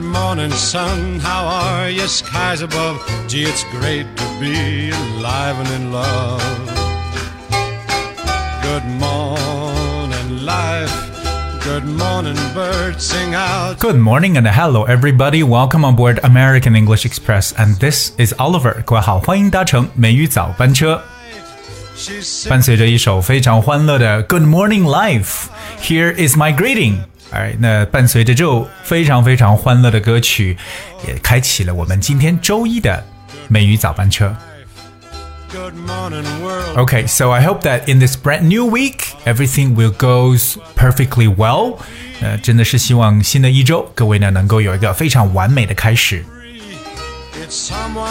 morning, sun. How are you? Skies above. Gee, it's great to be alive and in love. Good morning, life. Good morning, birds sing out. Good morning and hello everybody. Welcome on board American English Express and this is Oliver. 各位好，欢迎搭乘美语早班车。 She's 伴随着一首非常欢乐的 Good Morning Life, Here is my greeting。 哎，那伴随着这首非常非常欢乐的歌曲，也开启了我们今天周一的美语早班车。Okay, so I hope that in this brand new week, everything will goes perfectly well. 呃，真的是希望新的一周，各位呢能够有一个非常完美的开始。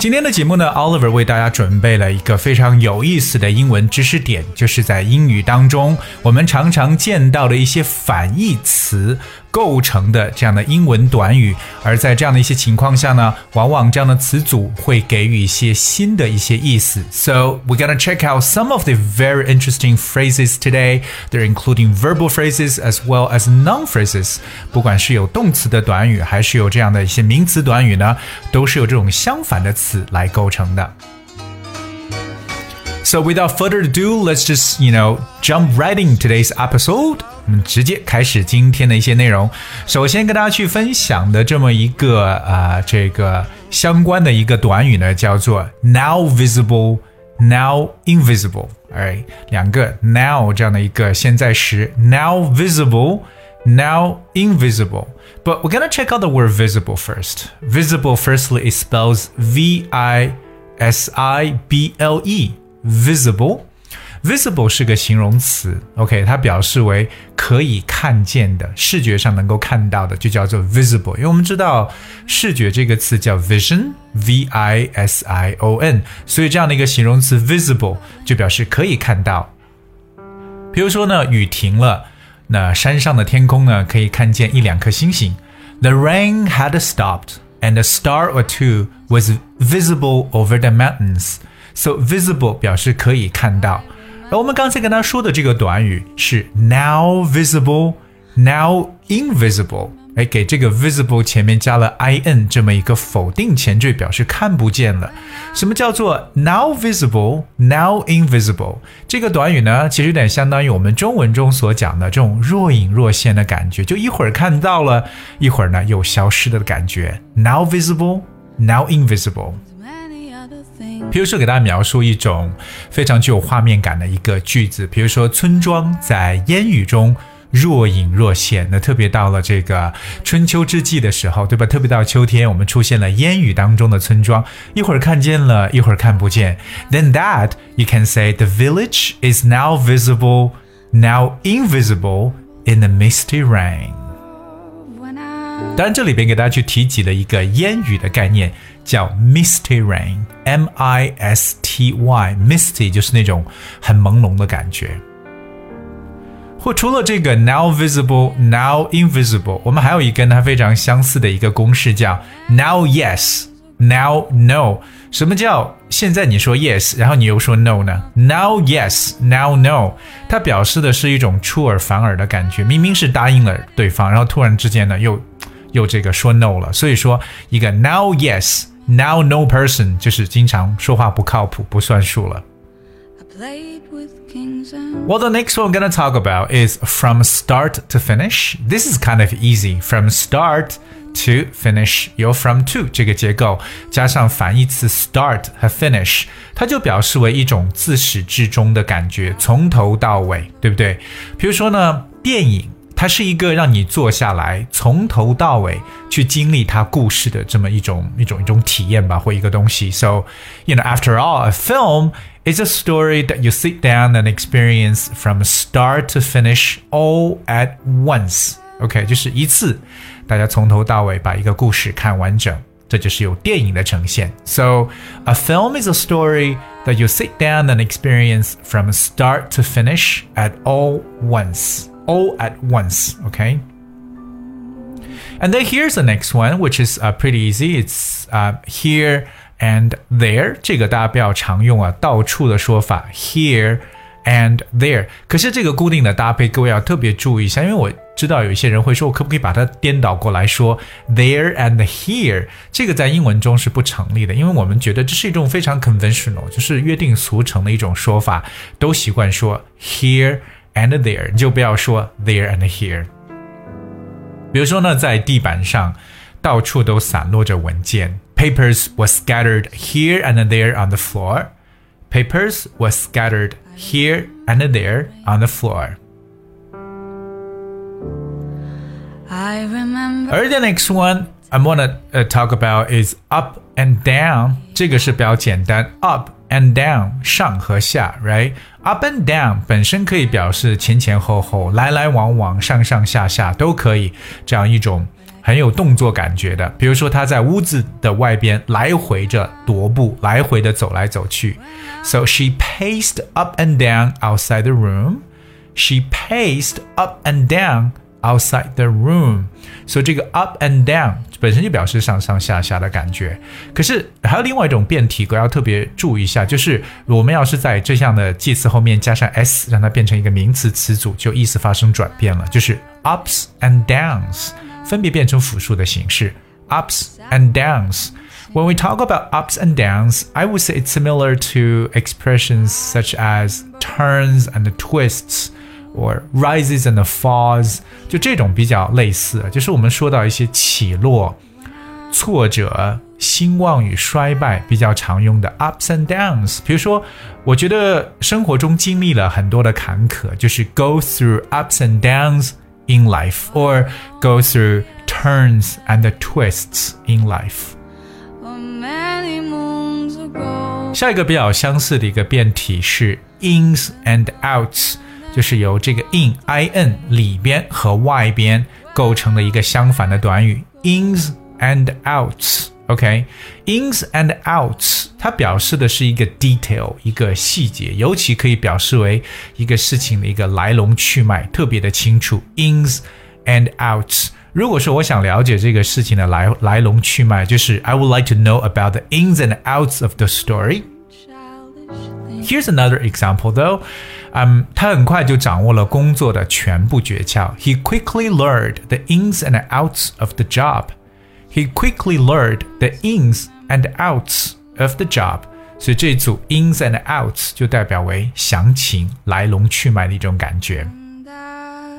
今天的节目呢，Oliver 为大家准备了一个非常有意思的英文知识点，就是在英语当中我们常常见到的一些反义词构成的这样的英文短语，而在这样的一些情况下呢，往往这样的词组会给予一些新的一些意思。So we're gonna check out some of the very interesting phrases today. They're including verbal phrases as well as noun phrases. 不管是有动词的短语，还是有这样的一些名词短语呢，都是由这种相反的词来构成的。So without further ado, let's just you know jump right in today's episode. 我们直接开始今天的一些内容。首先跟大家去分享的这么一个啊、呃这个相关的一个短语呢，叫做 now visible, now invisible。哎，两个 now 这样的一个现在时，now visible。Now invisible, but we're gonna check out the word visible first. Visible, firstly, it spells V I S I B L E. Visible. Visible 是个形容词，OK，它表示为可以看见的，视觉上能够看到的，就叫做 visible。因为我们知道视觉这个词叫 vision，V I S I O N，所以这样的一个形容词 visible 就表示可以看到。比如说呢，雨停了，那山上的天空呢可以看见一两颗星星。The rain had stopped, and a star or two was visible over the mountains. So visible 表示可以看到。 而我们刚才跟他说的这个短语是 now visible, now invisible。哎，给这个 visible 前面加了 in 这么一个否定前缀，表示看不见了。什么叫做 now visible, now invisible？这个短语呢，其实有点相当于我们中文中所讲的这种若隐若现的感觉，就一会儿看到了，一会儿呢又消失了的感觉。Now visible, now invisible。比如说，给大家描述一种非常具有画面感的一个句子，比如说，村庄在烟雨中若隐若现。那特别到了这个春秋之际的时候，对吧？特别到秋天，我们出现了烟雨当中的村庄，一会儿看见了，一会儿看不见。Then that you can say the village is now visible, now invisible in the misty rain. 当然，这里边给大家去提及了一个烟雨的概念，叫 misty rain，M I S T Y，misty 就是那种很朦胧的感觉。或除了这个 now visible, now invisible，我们还有一跟它非常相似的一个公式，叫 now yes, now no。什么叫现在你说 yes，然后你又说 no 呢？Now yes, now no，它表示的是一种出尔反尔的感觉，明明是答应了对方，然后突然之间呢又又这个说 no 了。所以说一个 now yes, now no person 就是经常说话不靠谱、不算数了。 I played with kings and Well, the next one I'm going to talk about is from start to finish. This is kind of easy. From start to finish，由 from to 这个结构加上反义词 start 和 finish，它就表示为一种自始至终的感觉，从头到尾，对不对？比如说呢，电影。 它是一个让你坐下来，从头到尾去经历它故事的这么一种一种一种体验吧，或一个东西。So, you know, after all, a film is a story that you sit down and experience from start to finish all at once. OK，就是一次，大家从头到尾把一个故事看完整。这就是有电影的呈现。So a film is a story that you sit down and experience from start to finish at all once. All at once, okay? And then here's the next one, which is uh, pretty easy. It's uh, here and there. 这个大家不要常用啊，到处的说法 here and there。可是这个固定的搭配，各位要特别注意一下，因为我 知道有一些人会说，我可不可以把它颠倒过来说 there and here？这个在英文中是不成立的，因为我们觉得这是一种非常 conventional，就是约定俗成的一种说法，都习惯说 here and there，你就不要说 there and here。比如说呢，在地板上到处都散落着文件，papers were scattered here and there on the floor。Papers were scattered here and there on the floor. I remember Or the next one I want to uh, talk about is up and down. 这个是比较简单，up and down 上和下，right？Up and down 本身可以表示前前后后、来来往往、上上下下都可以，这样一种很有动作感觉的。比如说他在屋子的外边来回着踱步，来回的走来走去。So she paced up and down outside the room. She paced up and down outside the room. So 这个 up and down 本身就表示上上下下的感觉。可是还有另外一种变体格要特别注意一下，就是我们要是在这样的介词后面加上 s，让它变成一个名词词组，就意思发生转变了，就是 ups and downs 分别变成复数的形式，ups and downs。When we talk about ups and downs, I would say it's similar to expressions such as turns and twists or rises and falls，就这种比较类似，就是我们说到一些起落、挫折、兴旺与衰败比较常用的 ups and downs。比如说，我觉得生活中经历了很多的坎坷，就是 go through ups and downs in life or go through turns and twists in life。 many moons ago. 下一个比较相似的一个变体是 ins and outs， 就是由这个 in i n 里边和外边构成的一个相反的短语 ins and outs。OK，ins、and outs，它表示的是一个 detail，一个细节，尤其可以表示为一个事情的一个来龙去脉，特别的清楚。ins and outs。如果说我想了解这个事情的来来龙去脉，就是 I would like to know about the ins and outs of the story。 Childish things. Here's another example, though. 嗯，他很快就掌握了工作的全部诀窍。He quickly learned the ins and outs of the job. He quickly learned the ins and outs of the job. 所以这一组 ins and outs 就代表为详情、来龙去脉的一种感觉。 And I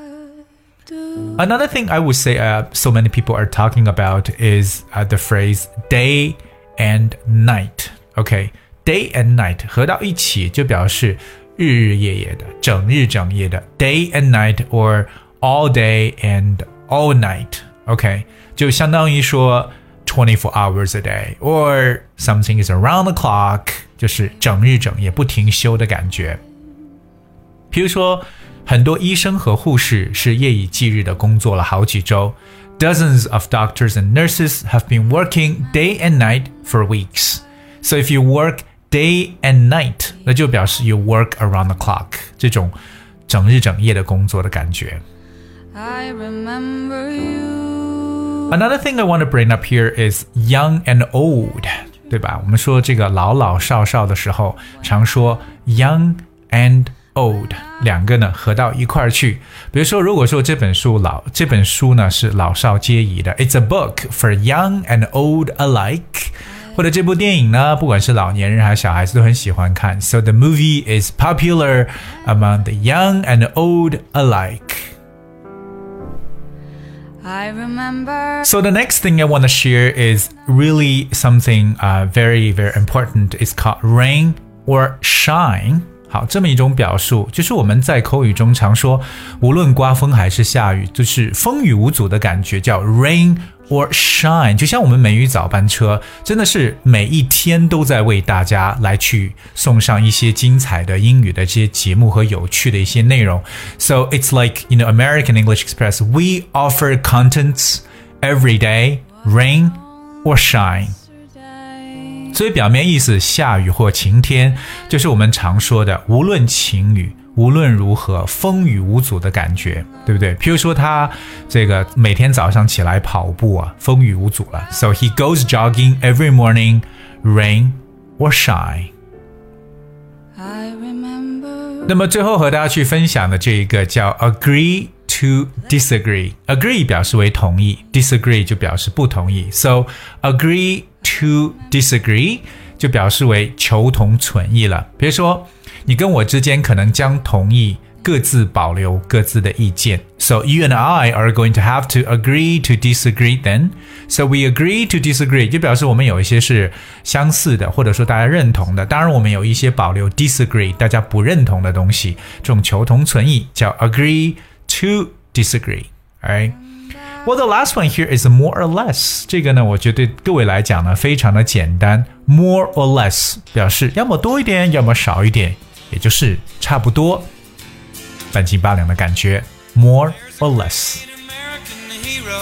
do. Another thing I would say uh, so many people are talking about is uh, the phrase day and night. Okay, day and night 合到一起就表示 日日夜夜的、整日整夜的 day and night or all day and all night. Okay, 就相当于说24 hours a day or something is around the clock，就是整日整夜不停休的感觉。比如说，很多医生和护士是夜以继日的工作了好几周。Dozens of doctors and nurses have been working day and night for weeks. So if you work day and night，那就表示 you work around the clock，这种整日整夜的工作的感觉。 I remember you. Another thing I want to bring up here is young and old，对吧？我们说这个老老少少的时候，常说 young and old 两个呢合到一块儿去。比如说，如果说这本书老这本书呢是老少皆宜的，It's a book for young and old alike。 或者这部电影呢，不管是老年人还是小孩子都很喜欢看。So the movie is popular among the young and old alike. I remember. So the next thing I want to share is really something uh, very very important. It's called rain or shine. 好，这么一种表述，就是我们在口语中常说，无论刮风还是下雨，就是风雨无阻的感觉，叫 rain or shine。就像我们美语早班车，真的是每一天都在为大家来去送上一些精彩的英语的这些节目和有趣的一些内容。So it's like you know American English Express. We offer contents every day, rain or shine. 所以表面意思下雨或晴天，就是我们常说的无论晴雨， 无论如何风雨无阻的感觉，对不对？譬如说他这个每天早上起来跑步啊，风雨无阻了。So he goes jogging every morning, rain or shine. I remember. 那么最后和大家去分享的这一个叫 agree to disagree. Agree 表示为同意，disagree 就表示不同意。So agree to disagree 就表示为求同存异了。比如说， 你跟我之间可能将同意各自保留各自的意见。So you and I are going to have to agree to disagree then. So we agree to disagree 就表示我们有一些是相似的，或者说大家认同的。当然，我们有一些保留 disagree 大家不认同的东西。这种求同存异叫 agree to disagree. Alright. Well, the last one here is more or less. 这个呢，我觉得对各位来讲呢，非常的简单。More or less 表示要么多一点，要么少一点， 也就是差不多。半斤八两的感觉，more or less。 American hero,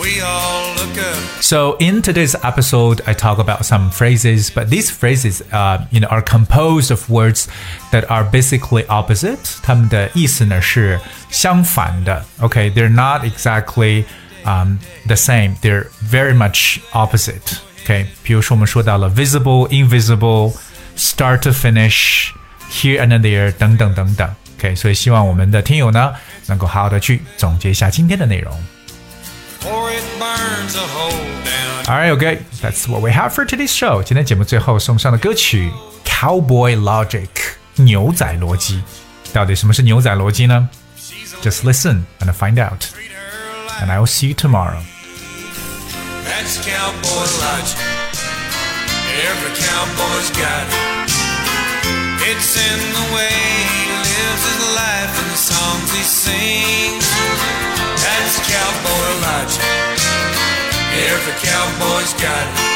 we all look up. So in today's episode, I talk about some phrases, but these phrases, uh, you know, are composed of words that are basically opposite. 它们的意思呢是相反的。Okay, they're not exactly um, the same. They're very much opposite. Okay，比如说我们说到了 visible, invisible, start to finish, here and there 等等等等。OK，所以希望我们的听友呢能够好好的去总结一下今天的内容。 For it burns a hole down. Alright, okay, that's what we have for today's show. 今天节目最后送上的歌曲《Cowboy Logic》牛仔逻辑。到底什么是牛仔逻辑呢 She's a Just listen and find out. treat her like And I will see you tomorrow. that's cowboy logic. Every cowboy's got it. It's in the way he lives his life and the songs he sings. That's cowboy logic. Every cowboy's got it.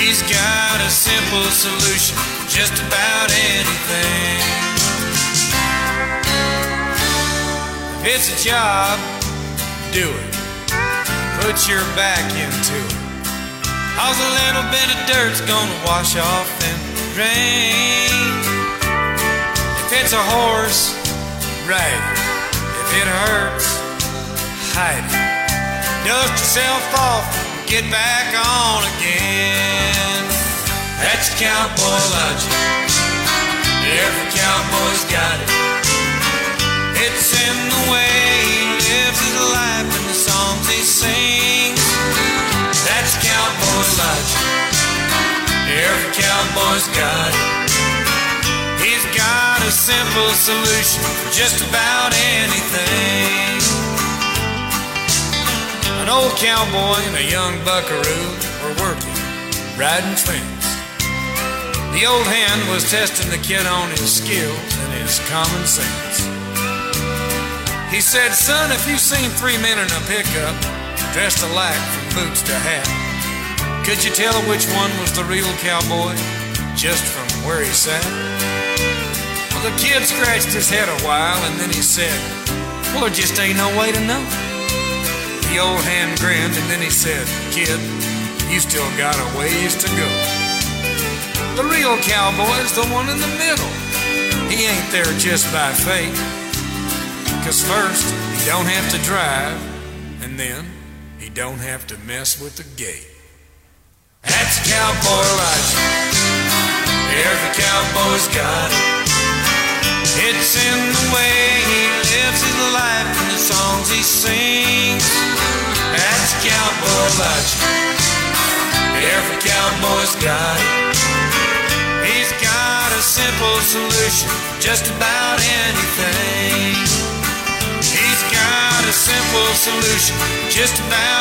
He's got a simple solution for just about anything. If it's a job, do it. Put your back into it. Cause a little bit of dirt's gonna wash off in the rain. If it's a horse, ride it. If it hurts, hide it. Dust yourself off, get back on again. That's cowboy logic. Every cowboy's got it. It's in the way he lives his life and the songs he sings. Every cowboy's got it. He's got a simple solution for just about anything. An old cowboy and a young buckaroo were working, riding trains. The old hand was testing the kid on his skills and his common sense. He said, Son, if you've seen three men in a pickup dressed alike from boots to hat, could you tell which one was the real cowboy just from where he sat? Well, the kid scratched his head a while and then he said, Well, there just ain't no way to know. The old hand grinned and then he said, Kid, you still got a ways to go. The real cowboy's the one in the middle. He ain't there just by fate. Cause first, he don't have to drive, and then he don't have to mess with the gate. That's cowboy logic. Every cowboy's got it. It's in the way he lives his life and the songs he sings. That's cowboy logic. Every cowboy's got it. He's got a simple solution just about anything. He's got a simple solution just about